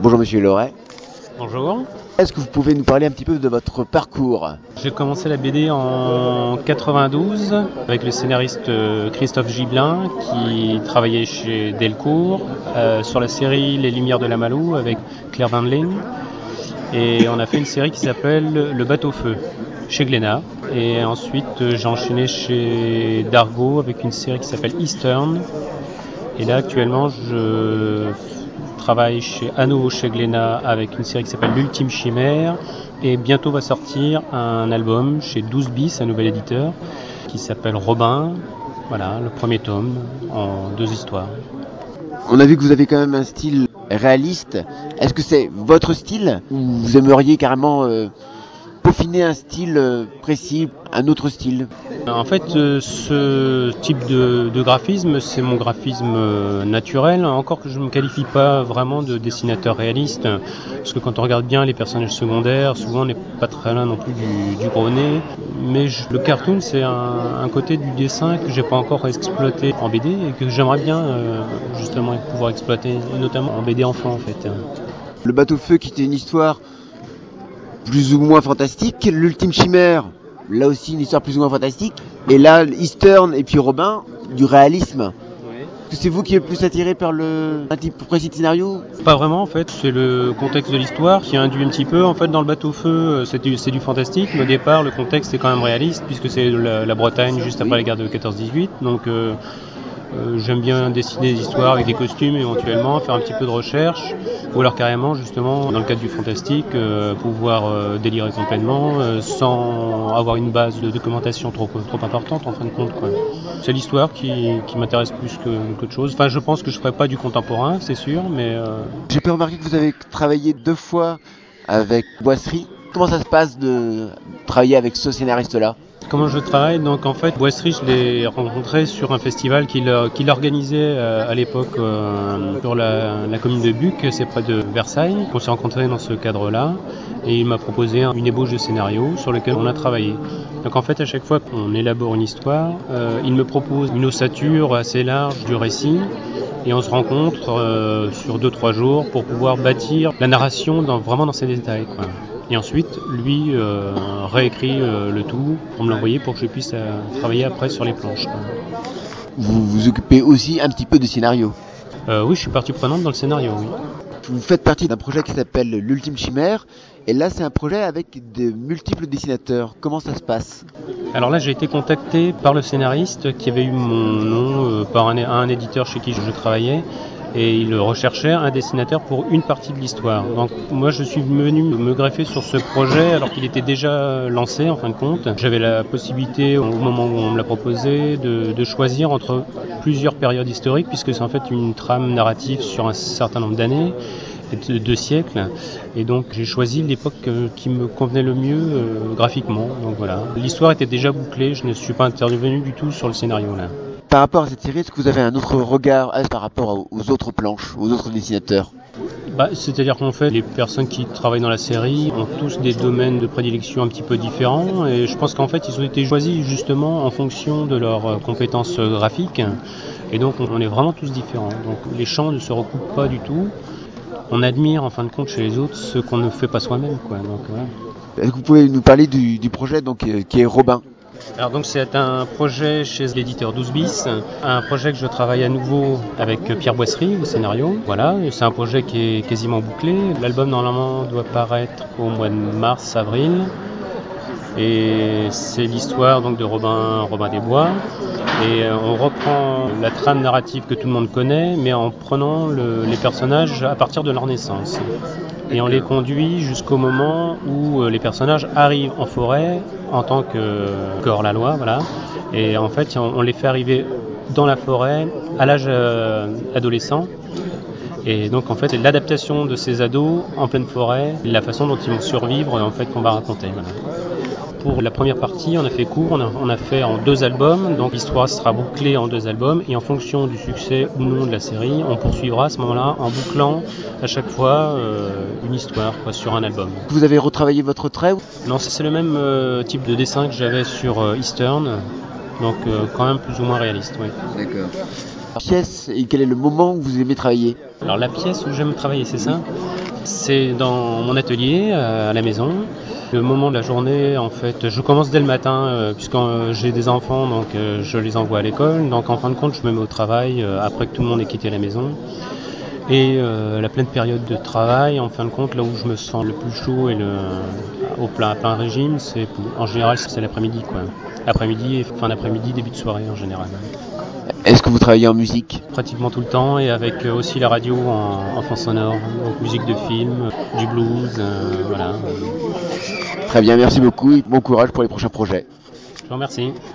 Bonjour Monsieur Loret. Bonjour. Est-ce que vous pouvez nous parler un petit peu de votre parcours J'ai commencé la BD en 92 avec le scénariste euh, Christophe Gibelin qui travaillait chez Delcourt euh, sur la série Les Lumières de la Malou avec Claire Van Lin. Et on a fait une série qui s'appelle Le Bateau Feu chez Glénat. Et ensuite euh, j'ai enchaîné chez Dargo avec une série qui s'appelle Eastern. Et là actuellement je travaille chez, à nouveau chez Glénat avec une série qui s'appelle L'Ultime Chimère. Et bientôt va sortir un album chez 12 bis, un nouvel éditeur, qui s'appelle Robin. Voilà, le premier tome en deux histoires. On a vu que vous avez quand même un style réaliste. Est-ce que c'est votre style ou vous aimeriez carrément euh, peaufiner un style euh, précis, un autre style En fait, euh, ce type de, de graphisme, c'est mon graphisme euh, naturel, encore que je ne me qualifie pas vraiment de dessinateur réaliste, parce que quand on regarde bien les personnages secondaires, souvent on n'est pas très loin non plus du, du gros nez. Mais je- le cartoon, c'est un, un côté du dessin que j'ai pas encore exploité en BD et que j'aimerais bien euh, justement pouvoir exploiter, notamment en BD enfant en fait. Le bateau feu qui était une histoire plus ou moins fantastique. L'ultime chimère, là aussi une histoire plus ou moins fantastique. Et là, Eastern et puis Robin, du réalisme. Est-ce que c'est vous qui êtes plus attiré par le un type précis de scénario? Pas vraiment en fait, c'est le contexte de l'histoire qui induit un petit peu. En fait, dans le bateau feu, euh, c'est du, fantastique, mais au départ, le contexte est quand même réaliste puisque c'est la, la Bretagne juste après la guerre de 14-18. Donc, euh, euh, j'aime bien dessiner des histoires avec des costumes éventuellement, faire un petit peu de recherche, ou alors carrément justement dans le cadre du fantastique, euh, pouvoir euh, délirer complètement euh, sans avoir une base de documentation trop, trop importante en fin de compte. C'est l'histoire qui, qui m'intéresse plus que- qu'autre chose. Enfin, je pense que je ferai pas du contemporain, c'est sûr, mais euh, J'ai pu remarquer que vous avez travaillé deux fois avec Boisserie. Comment ça se passe de travailler avec ce scénariste-là? Comment je travaille Donc en fait, Boisserie, je l'ai rencontré sur un festival qu'il qu'il organisait euh, à l'époque euh, sur la, commune de Buc, c'est près de Versailles. On s'est rencontrés dans ce cadre-là et il m'a proposé un- une ébauche de scénario sur lequel on a travaillé. Donc en fait, à chaque fois qu'on élabore une histoire, euh, il me propose une ossature assez large du récit et on se rencontre euh, sur 2-3 jours pour pouvoir bâtir la narration vraiment dans ses détails. Et ensuite, lui euh, réécrit euh, le tout pour me l'envoyer pour que je puisse euh, travailler après sur les planches. quoi. Vous vous occupez aussi un petit peu du scénario. Euh, oui, je suis partie prenante dans le scénario, oui. Vous faites partie d'un projet qui s'appelle l'Ultime Chimère. Et là, c'est un projet avec de multiples dessinateurs. Comment ça se passe? Alors là, j'ai été contacté par le scénariste qui avait eu mon nom euh, par un, un éditeur chez qui je travaillais. Et il recherchait un dessinateur pour une partie de l'histoire. Donc moi je suis venu me greffer sur ce projet alors qu'il était déjà lancé en fin de compte. J'avais la possibilité au moment où on me l'a proposé de, de choisir entre plusieurs périodes historiques puisque c'est en fait une trame narrative sur un certain nombre d'années de, de siècles. Et donc j'ai choisi l'époque euh, qui me convenait le mieux euh, graphiquement. Donc voilà. L'histoire était déjà bouclée, je ne suis pas intervenu du tout sur le scénario là. Par rapport à cette série, est-ce que vous avez un autre regard euh, par rapport aux- autres planches, aux autres dessinateurs? Bah, C'est-à-dire qu'en fait, les personnes qui travaillent dans la série ont tous des domaines de prédilection un petit peu différents et je pense qu'en fait, ils ont été choisis justement en fonction de leurs euh, compétences euh, graphiques et donc on est vraiment tous différents. Donc les champs ne se recoupent pas du tout. On admire en fin de compte chez les autres ce qu'on ne fait pas soi-même. quoi. Donc, voilà. Est-ce que vous pouvez nous parler du, du projet donc, euh, qui est Robin? Alors donc c'est un projet chez l'éditeur 12 bis, un projet que je travaille à nouveau avec Pierre Boisserie au scénario. Voilà, c'est un projet qui est quasiment bouclé. L'album normalement doit paraître au mois de mars avril. Et c'est l'histoire donc de Robin Robin des Bois et euh, on reprend la trame narrative que tout le monde connaît mais en prenant le- les personnages à partir de leur naissance et on les conduit jusqu'au moment où euh, les personnages arrivent en forêt en tant que, que hors-la-loi, voilà. Et en fait, on, on les fait arriver dans la forêt à l'âge euh, adolescent. Et donc, en fait, c'est l'adaptation de ces ados en pleine forêt, la façon dont ils vont survivre, en fait, qu'on va raconter. voilà. Pour la première partie, on a fait court, on a, on a fait en deux albums, donc l'histoire sera bouclée en deux albums, et en fonction du succès ou non de la série, on poursuivra à ce moment-là en bouclant à chaque fois euh, une histoire quoi, sur un album. Vous avez retravaillé votre trait Non, c'est c'est le même euh, type de dessin que j'avais sur euh, Eastern, donc euh, quand même plus ou moins réaliste, oui. D'accord. Pièce et quel est le moment où vous aimez travailler Alors la pièce où j'aime travailler, c'est ça? C'est dans mon atelier à la maison. Le moment de la journée, en fait, je commence dès le matin, euh, puisque euh, j'ai des enfants, donc euh, je les envoie à l'école. Donc en fin de compte, je me mets au travail après que tout le monde ait quitté la maison. Et la pleine période de travail, en fin de compte, là où je me sens le plus chaud et au plein, plein régime, c'est en général c'est l'après-midi, quoi. Après-midi fin d'après-midi, début de soirée en général. Est-ce que vous travaillez en musique Pratiquement tout le temps et avec aussi la radio en, fond sonore, donc musique de film, du blues, voilà. Très bien, merci beaucoup et bon courage pour les prochains projets. Je vous remercie.